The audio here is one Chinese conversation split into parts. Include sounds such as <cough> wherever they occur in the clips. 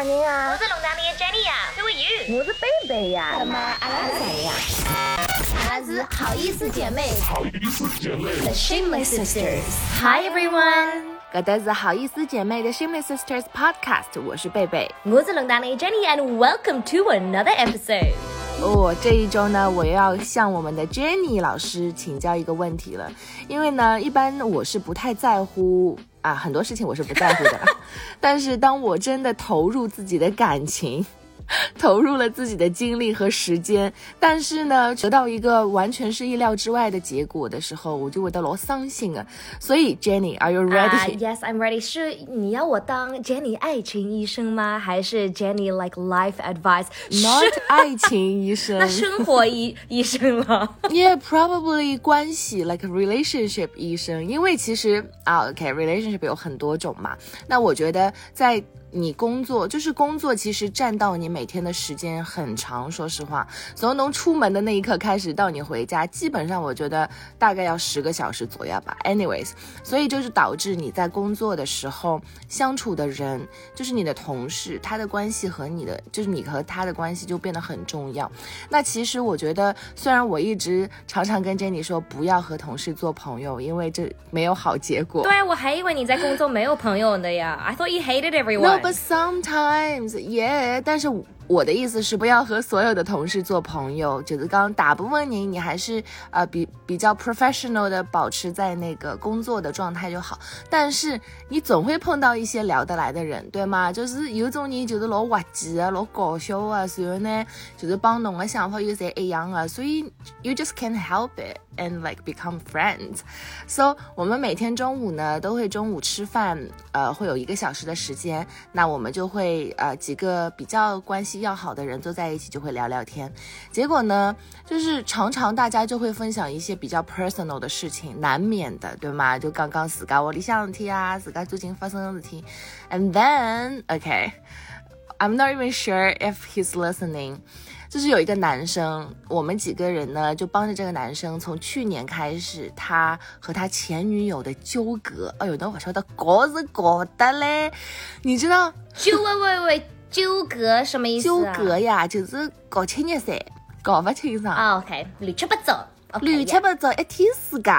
啥人啊？我是龙潭里的 Jenny 呀，Who are you？我是贝贝呀。那么阿拉是谁呀？阿拉是好意思姐妹。好意思姐妹。The Shameless Sisters。Hi everyone。搿搭是好意思姐妹的 Shameless Sisters Podcast，我是贝贝。我是龙潭里的 Jenny，and welcome to another episode。哦，这一周呢，我又要向我们的 Jenny 老师请教一个问题了，因为呢，一般我是不太在乎啊，很多事情我是不在乎的，<laughs> 但是当我真的投入自己的感情。投入了自己的精力和时间，但是呢，得到一个完全是意料之外的结果的时候，我就会得老伤心啊。所以，Jenny，Are you ready? Yes, I'm ready. 是你要我当 Jenny 爱情医生吗？还是 Jenny like life advice? Not 爱情医生，那生活医医生了。Yeah, probably 关系 like relationship 医生，因为其实啊，OK，relationship 有很多种嘛。那我觉得在你工作就是工作，其实占到你每天的时间很长。说实话，从能出门的那一刻开始到你回家，基本上我觉得大概要十个小时左右吧。Anyways，所以就是导致你在工作的时候相处的人，就是你的同事，他的关系和你的，就是你和他的关系就变得很重要。那其实我觉得，虽然我一直常常跟 Jenny 说不要和同事做朋友，因为这没有好结果。对，我还以为你在工作没有朋友的呀。I thought you hated everyone. But sometimes, yeah，但是我的意思是不要和所有的同事做朋友，就是刚大部分你你还是呃比比较 professional 的保持在那个工作的状态就好。但是你总会碰到一些聊得来的人，对吗？就是有种人就是老滑稽啊，老搞笑啊，然后呢就是帮侬的想法又侪一样啊，所以 you just can't help it and like become friends. So 我们每天中午呢都会中午吃饭，呃会有一个小时的时间，那我们就会呃几个比较关系。要好的人坐在一起就会聊聊天，结果呢，就是常常大家就会分享一些比较 personal 的事情，难免的，对吗？就刚刚自家窝里向的事啊，自家最近发生的事情，and then OK, I'm not even sure if he's listening。就是有一个男生，我们几个人呢就帮着这个男生，从去年开始，他和他前女友的纠葛，哎呦，那我说的搞是搞的嘞，你知道？就喂喂喂。纠葛什么意思纠葛呀，就是搞清热噻，搞不清爽。啊，OK，乱七八糟，乱七八糟一天世界。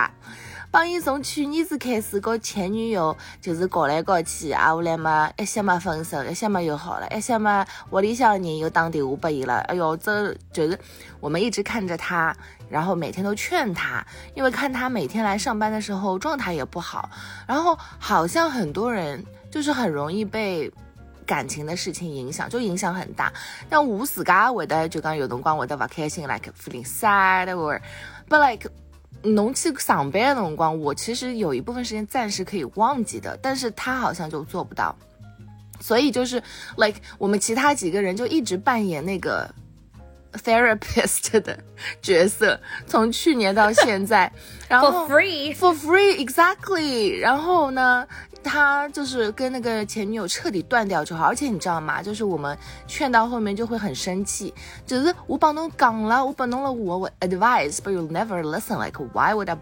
帮伊从去年子开始，跟前女友就是搞来搞去，啊，后来嘛，一些嘛分手，一些嘛又好了，一些嘛屋里向人又打电话拨伊了。哎哟，这就是我们一直看着他，然后每天都劝他，因为看他每天来上班的时候状态也不好，然后好像很多人就是很容易被。感情的事情影响就影响很大，但我自噶会得就讲有辰光会得不开心，like feeling sad or，but like 侬去上班的辰光，我其实有一部分时间暂时可以忘记的，但是他好像就做不到，所以就是 like 我们其他几个人就一直扮演那个 therapist 的角色，从去年到现在，然后 for free for free exactly，然后呢？他就是跟那个前女友彻底断掉之后，而且你知道吗？就是我们劝到后面就会很生气，就是我帮侬讲了，我帮侬了我我 advice，but you never listen，like why would I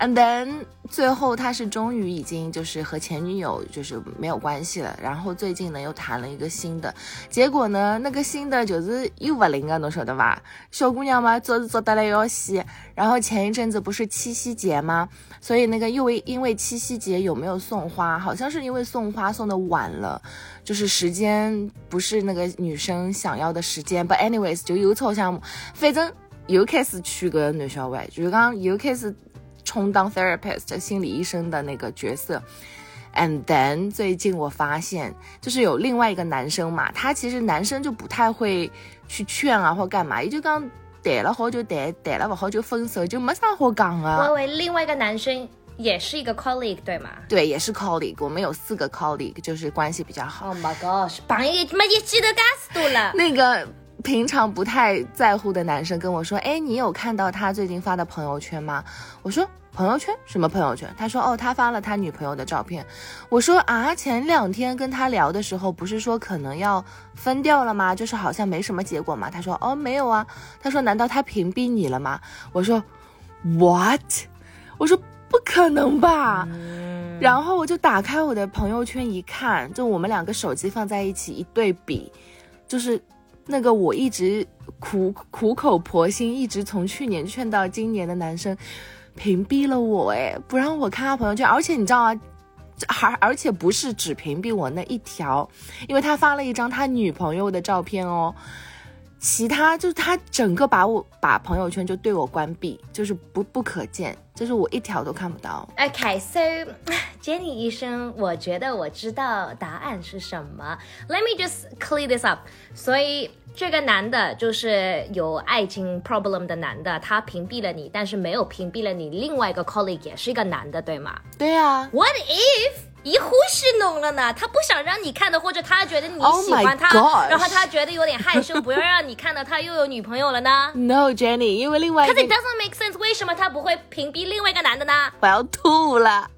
And then 最后他是终于已经就是和前女友就是没有关系了，然后最近呢又谈了一个新的，结果呢那个新的就是又不灵啊，侬晓得吧？小姑娘嘛做是做得来要死，然后前一阵子不是七夕节吗？所以那个又为因为七夕节有没有送花？好像是因为送花送的晚了，就是时间不是那个女生想要的时间。But anyways 就又凑项目，反正又开始娶个男小孩，就是刚又开始。充当 therapist 心理医生的那个角色，and then 最近我发现，就是有另外一个男生嘛，他其实男生就不太会去劝啊或干嘛，也就刚谈了好久谈，谈了不好就分手，就没啥好讲啊。我以为另外一个男生也是一个 colleague 对吗？对，也是 colleague，我们有四个 colleague，就是关系比较好。Oh my gosh，朋友没一记得干死多了。<laughs> 那个。平常不太在乎的男生跟我说：“哎，你有看到他最近发的朋友圈吗？”我说：“朋友圈什么朋友圈？”他说：“哦，他发了他女朋友的照片。”我说：“啊，前两天跟他聊的时候，不是说可能要分掉了吗？就是好像没什么结果嘛。”他说：“哦，没有啊。”他说：“难道他屏蔽你了吗？”我说：“What？” 我说：“不可能吧。”然后我就打开我的朋友圈一看，就我们两个手机放在一起一对比，就是那个我一直苦苦口婆心，一直从去年劝到今年的男生，屏蔽了我，哎，不让我看他朋友圈，而且你知道吗？还而且不是只屏蔽我那一条，因为他发了一张他女朋友的照片哦。其他就是他整个把我把朋友圈就对我关闭，就是不不可见，就是我一条都看不到。OK，so、<sighs> Jenny 医生，我觉得我知道答案是什么。Let me just clear this up。所以这个男的就是有爱情 problem 的男的，他屏蔽了你，但是没有屏蔽了你另外一个 colleague 也是一个男的，对吗对啊，？What if？一忽视弄了呢？他不想让你看的，或者他觉得你 Oh 喜欢他然后他觉得有点害羞，不要让你看到他又有女朋友了呢 No Jenny，因为另外一 Cause 个 it doesn't make sense，为什么他不会屏蔽另外一个男的呢？我要吐了，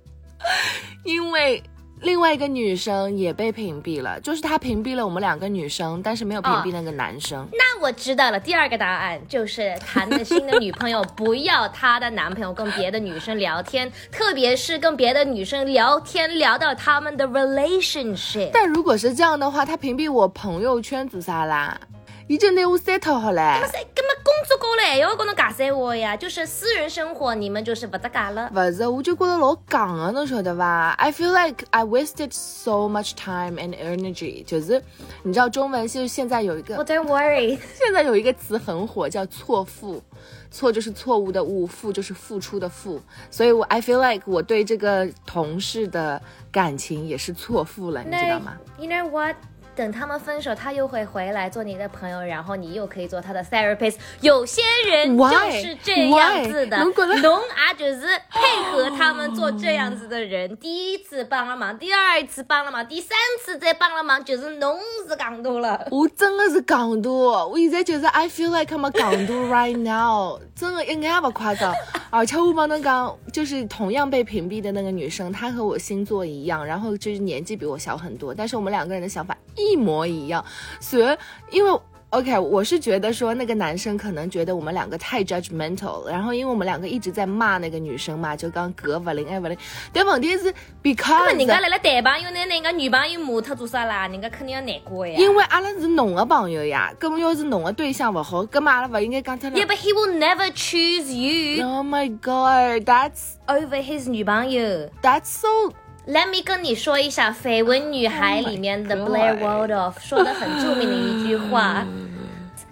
因为另外一个女生也被屏蔽了，就是他屏蔽了我们两个女生，但是没有屏蔽那个男生。那我知道了，第二个答案就是谈了新的女朋友，不要她的男朋友跟别的女生聊天，特别是跟别的女生聊天聊到他们的 relationship。但如果是这样的话，他屏蔽我朋友圈子啥啦？已经拿我 settle 好嘞。噻，根本工作过了还要跟侬尬三话呀，就是私人生活你们就是不搭嘎了。不是，我就觉得老戆的，侬晓得吧？I feel like I wasted so much time and energy。就是你知道中文就现在有一个 don't worry，<laughs> 现在有一个词很火，叫错付。错就是错误的误，付就是付出的付，所以我 I feel like 我对这个同事的感情也是错付了，你知道吗？You know what？等他们分手，他又会回来做你的朋友，然后你又可以做他的 therapist。有些人就是这样子的侬啊就是配合他们做这样子的人。第一次帮了忙，第二次帮了忙，第三次再帮了忙，就是侬是戆多了。我真的是港督，我现在就是 I feel like I'm a 港督 right now，真的一眼也不夸张。而且我帮侬讲，就是同样被屏蔽的那个女生，她和我星座一样，然后就是年纪比我小很多，但是我们两个人的想法一模一样。所以因为 OK，我是觉得说那个男生可能觉得我们两个太 judgmental，然后因为我们两个一直在骂那个女生嘛，就讲格不灵爱不灵，但问题是 because 那么人家来了谈朋友呢，人家女朋友骂他做啥啦？人家肯定要难过呀。因为阿拉是侬的朋友呀，根本要是侬的对象不好，根本阿拉不应该讲他 Yeah, but he will never choose you Oh my god, that's over his 女朋友。that's so Let me 跟你说一下《绯闻女孩》里面的 Oh my Blair God Waldorf 说的很着名的一句话：“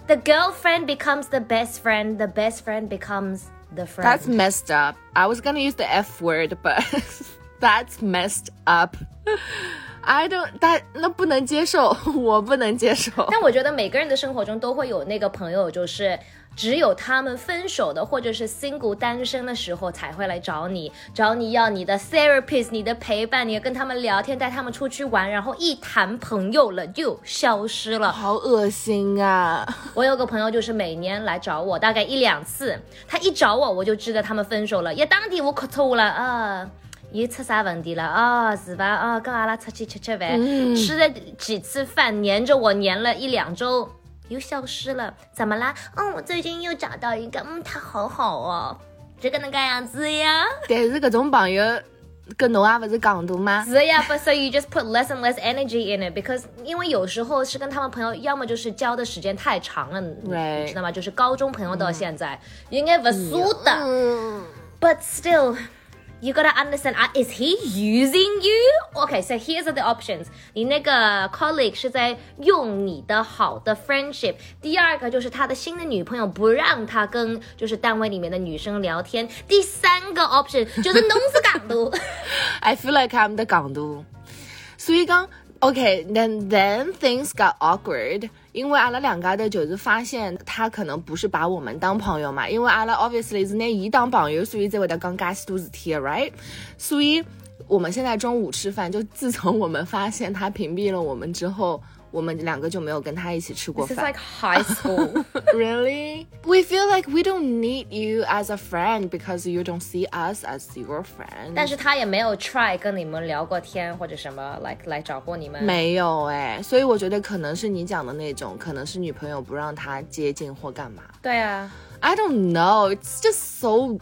The girlfriend <laughs> becomes the best friend, the best friend becomes the friend。” that's messed up. I was gonna use the F word, but <laughs> that's messed up. I don't that 那不能接受，我不能接受。但我觉得每个人的生活中都会有那个朋友，就是 <laughs> 只有他们分手的或者是 single 单身的时候才会来找你，找你要你的 therapist，你的陪伴，你要跟他们聊天，带他们出去玩，然后一谈朋友了就消失了。好恶心啊！我有个朋友就是每年来找我，大概一两次，他一找我我就知道他们分手了，一当地我磕头了啊。又出啥问题了啊、是吧？啊，跟阿拉出去吃吃饭，吃了几次饭，黏着我黏了一两周，又消失了，怎么啦？嗯，我最近又找到一个，嗯，他好好哦，这个能干样子呀？<laughs> 但是搿种朋友跟侬也不是港独吗？是呀，but so you just put less and less energy in it because 因为有时候是跟他们朋友，要么就是交的时间太长了，你知道吗？就是高中朋友到现在，应该不熟的。嗯 But still, you gotta understand. Uh, is he using you? Okay, so here's the options. 你那个 colleague 是在用你的好的 friendship。第二个就是他的新的女朋友不让他跟就是单位里面的女生聊天。第三个 option 就是弄死港督。I feel like I'm the 港督。所以讲，OK，then、then things got awkward，因为阿拉两家的就是发现他可能不是把我们当朋友嘛，因为阿拉 obviously 是拿伊当朋友，所以才会得讲噶许多事体，right？所以我们现在中午吃饭，就自从我们发现他屏蔽了我们之后。我们两个就没有跟他一起吃过 This is 饭。 like high school. <laughs> really? We feel like we don't need you as a friend because you don't see us as your friend. 但是他也没有 try 跟你们聊过天或者什么来来找过你们。没有哎、所以我觉得可能是你讲的那种，可能是女朋友不让他接近或干嘛。对啊， I don't know, it's just so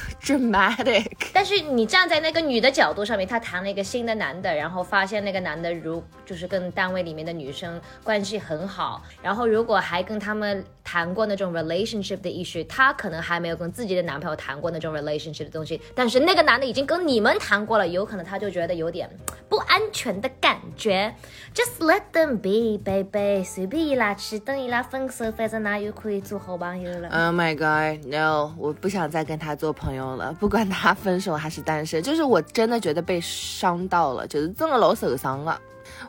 <laughs> dramatic。但是你站在那个女的角度上面，她谈了一个新的男的，然后发现那个男的如就是跟单位里面的女生关系很好，然后如果还跟他们谈过那种 relationship 的 issue，她可能还没有跟自己的男朋友谈过那种 relationship 的东西，但是那个男的已经跟你们谈过了，有可能他就觉得有点不安全的感觉。Just let them be, baby，随便伊拉去，等伊拉分手，反正那又可以做好朋友了。Oh my god, no！我不想再跟他做朋友了，不管他分手还是单身，就是我真的觉得被伤到了，就是真的老受伤了。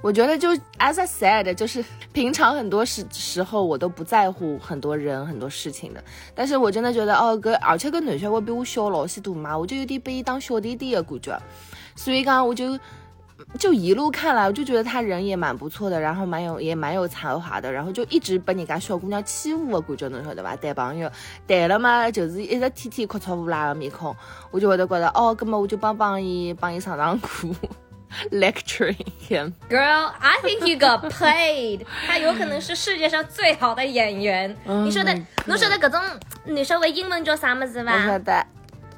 我觉得就 as I said，就是平常很多时时候我都不在乎很多人很多事情的，但是我真的觉得哦，个而且个男小孩比我小老许多嘛，我就有点被伊当小弟弟的感觉，所以讲我就。就一路看来，我就觉得他人也蛮不错的，然后蛮有也蛮有才华的，然后就一直被人家小姑娘欺负的感觉，侬晓得吧？谈朋友谈了嘛，就是一直天天哭吵无拉的面孔，我就会得觉得哦，根本我就帮帮伊帮伊上上课，lecturing him。Girl, I think you got played. 他有可能是世界上最好的演员。你说的侬晓得搿种你说的英文叫啥么子我晓伐？得，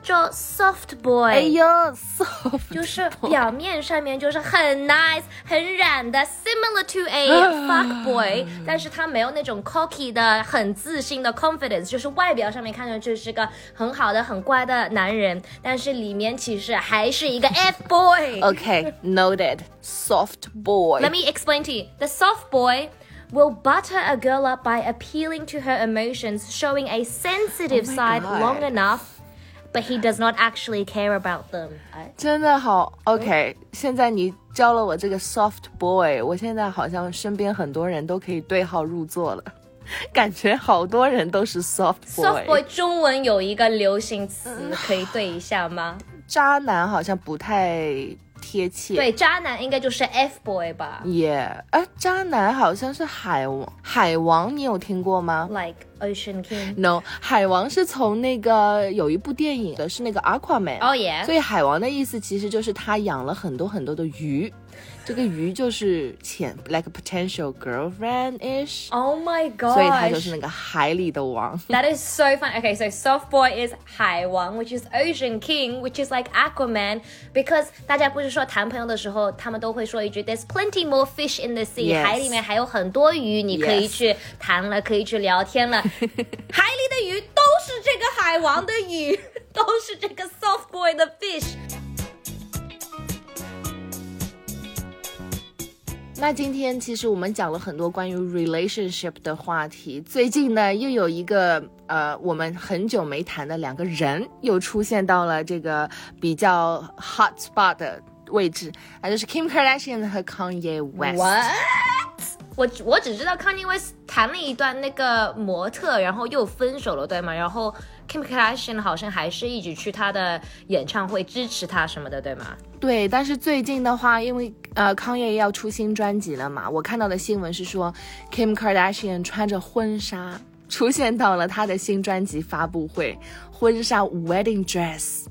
叫 soft boy。哎呦，soft，就是表面上面就是很 nice 很软的，similar to a <gasps> fuck boy，但是他没有那种 cocky 的、很自信的 confidence，就是外表上面看上去是个很好的、很乖的男人，但是里面其实还是一个 f <laughs> boy。 OK，noted，soft boy。 Let me explain to you. The soft boy will butter a girl up by appealing to her emotions, showing a sensitive Oh my side God. long enough, but he does not actually care about them. 哎真的好，OK。现在你教了我这个 soft boy，我现在好像身边很多人都可以对号入座了，<laughs> 感觉好多人都是 soft boy。Soft boy 中文有一个流行词可以对一下吗？渣男好像不太贴切。对，渣男应该就是 F boy 吧也，哎，渣男好像是海王，海王你有听过吗，like Ocean King。？No，海王是从那个有一部电影的，是那个 Aquaman。哦耶所以海王的意思其实就是他养了很多很多的鱼，这个鱼就是潜，like a potential girlfriend ish，、 Oh my god！所以他就是那个海里的王。 That <laughs> is so fun. Okay, so soft boy is 海王，which is Ocean King, which is like Aquaman. Because 大家不是说谈朋友的时候，他们都会说一句 "There's plenty more fish in the sea"，、 Yes. 海里面还有很多鱼，你可以 Yes. 去谈了，可以去聊天了。海里的鱼都是这个海王的鱼，都是这个 soft <laughs> <laughs> boy 的 fish。 那今天其实我们讲了很多关于 relationship 的话题，最近呢又有一个呃我们很久没谈的两个人又出现到了这个比较 hot spot 的位置，那就是 Kim Kardashian 和 Kanye West。我我只知道 Kanye 谈了一段那个模特，然后又分手了，对吗？然后 Kim Kardashian 好像还是一直去他的演唱会支持他什么的，对吗？对，但是最近的话，因为呃康也要出新专辑了嘛，我看到的新闻是说，Kim Kardashian 穿着婚纱出现到了他的新专辑发布会，婚纱 wedding dress，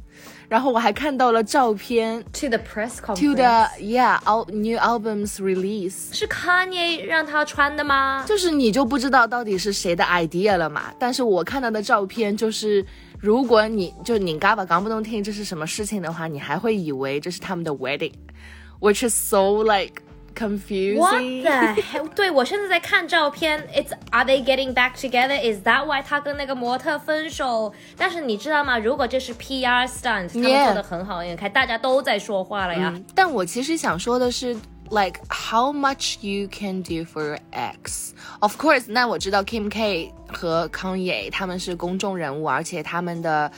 然后我还看到了照片 To the press conference。to the yeah new albums release。是 Kanye 让他穿的吗？就是你就不知道到底是谁的 idea 了嘛？但是我看到的照片就是，如果你就你嘎巴刚不能听这是什么事情的话，你还会以为这是他们的 wedding，which is so like confusing。 What the hell？对我现在在看照片，It's are they getting back together? Is that why 他跟那个模特分手？但是你知道吗？如果这是 PR stunt，他们 Yeah 做的很好，你看大家都在说话了呀。但我其实想说的是，like how much you can do for your ex。Of course，那我知道 Kim K 和康也他们是公众人物，而且他们的。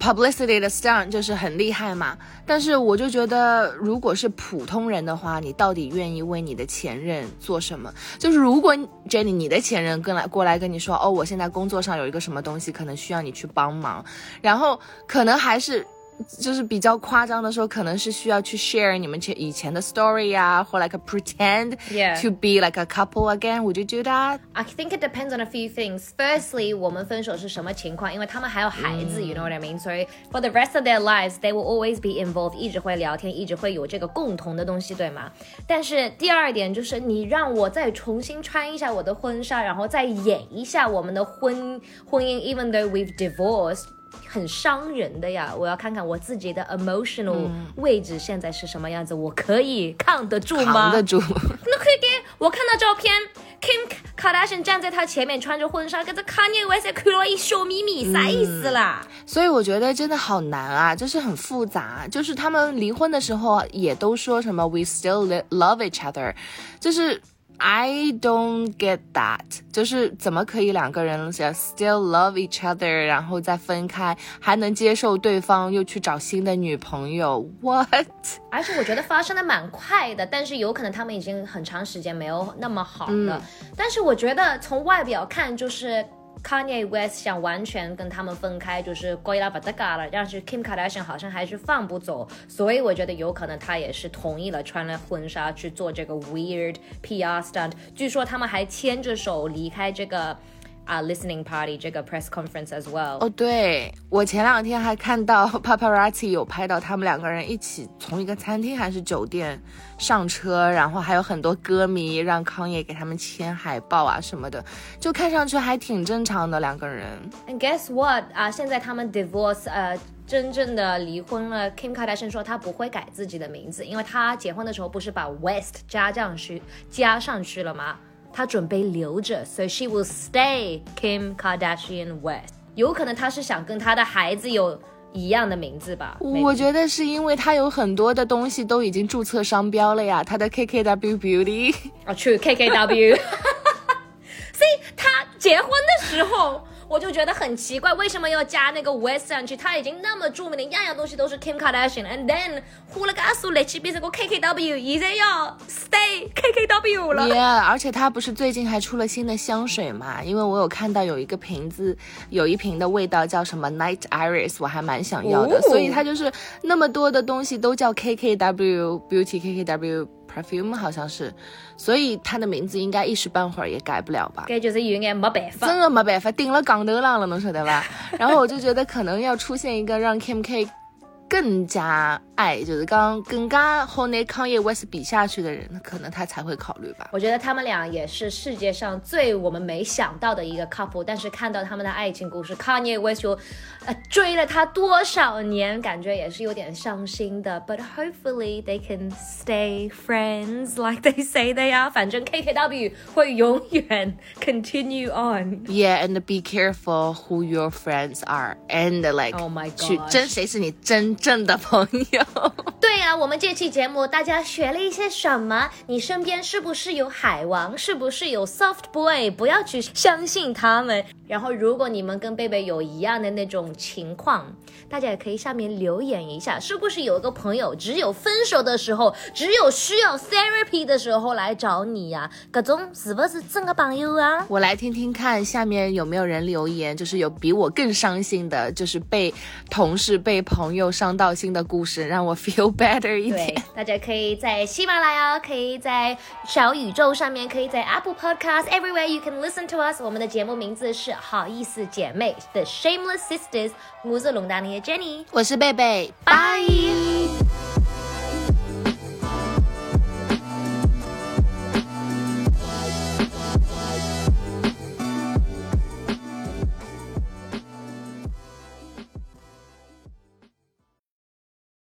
Publicity 的 stunt 就是很厉害嘛，但是我就觉得，如果是普通人的话，你到底愿意为你的前任做什么？就是如果 Jenny 你的前任跟来过来跟你说，哦，我现在工作上有一个什么东西，可能需要你去帮忙，然后可能还是就是比较夸张的说，可能是需要去 share 你们前以前的 story 呀、或 like a pretend Yeah. to be like a couple again. Would you do that? I think it depends on a few things. Firstly，我们分手是什么情况？因为他们还有孩子、y o u know what I mean？所以 for the rest of their lives, they will always be involved，一直会聊天，一直会有这个共同的东西，对吗？但是第二点就是，你让我再重新穿一下我的婚纱，然后再演一下我们的婚婚姻，even though we've divorced。 很伤人的呀。我要看看我自己的 emotional 位置现在是什么样子，我可以抗得住吗？扛得住。<laughs> 那可以给我看到照片，Kim Kardashian 站在他前面穿着婚纱，跟着 Kanye West 看了一小咪咪，啥意思啦？所以我觉得真的好难啊，就是很复杂。就是他们离婚的时候也都说什么 “we still love each other”，就是 I don't get that，就是怎么可以两个人 still love each other，然后再分开，还能接受对方又去找新的女朋友？What？而且我觉得发生的蛮快的，但是有可能他们已经很长时间没有那么好了。但是我觉得从外表看，就是 Kanye West 想完全跟他们分开，就是归拉巴达嘎了，但是 Kim Kardashian 好像还是放不走，所以我觉得有可能他也是同意了穿了婚纱去做这个 weird PR stunt。据说他们还牵着手离开这个啊、listening party 这个 press conference as well。哦，对我前两天还看到 <laughs> paparazzi 有拍到他们两个人一起从一个餐厅还是酒店上车，然后还有很多歌迷让康也给他们签海报啊什么的，就看上去还挺正常的两个人。And guess what？啊，现在他们 divorce，呃，真正的离婚了。Kim Kardashian 说她不会改自己的名字，因为她结婚的时候不是把 West 加上去加上去了吗？她准备留着，so she will stay Kim Kardashian West。有可能她是想跟她的孩子有一样的名字吧？我觉得是因为他有很多的东西都已经注册商标了呀，他的 KKW Beauty。啊，去 KKW。所以他结婚的时候，我就觉得很奇怪，为什么要加那个 West 上去？他已经那么著名的，样样东西都是 Kim Kardashian，and then 呼了个阿苏来去变成个 KKW，现在要 stay KKW 了。Yeah，而且他不是最近还出了新的香水嘛？因为我有看到有一个瓶子，有一瓶的味道叫什么 Night Iris，我还蛮想要的。哦所以它就是那么多的东西都叫 KKW Beauty KKW Perfume，好像是，所以它的名字应该一时半会儿也改不了吧。感觉是有眼没办法。真的没办法，顶了杠头浪了，侬晓得吧？然后我就觉得可能要出现一个让 Kim K 更加爱，就是刚更加和那康业 West 比下去的人，可能他才会考虑吧。我觉得他们俩也是世界上最我们没想到的一个 couple，但是看到他们的爱情故事，Kanye West 就呃追了他多少年，感觉也是有点伤心的。But hopefully they can stay friends like they say they are。反正 KKW 会永远 continue on。Yeah, and be careful who your friends are, and like, Oh my 去 gosh 真谁是你真正的朋友。对呀、我们这期节目大家学了一些什么？你身边是不是有海王？是不是有 soft boy？不要去相信他们。然后，如果你们跟贝贝有一样的那种情况，大家也可以下面留言一下，是不是有一个朋友只有分手的时候，只有需要 therapy 的时候来找你呀、各种是不是真的朋友啊？我来听听看下面有没有人留言，就是有比我更伤心的，就是被同事、被朋友伤到心的故事，让我 <laughs> feel better 一对点。，大家可以在喜马拉雅，可以在小宇宙上面，可以在 Apple Podcast everywhere you can listen to us。我们的节目名字是好意思姐妹 The Shameless Sisters，我是龙丹妮的 Jenny，我是贝贝，拜。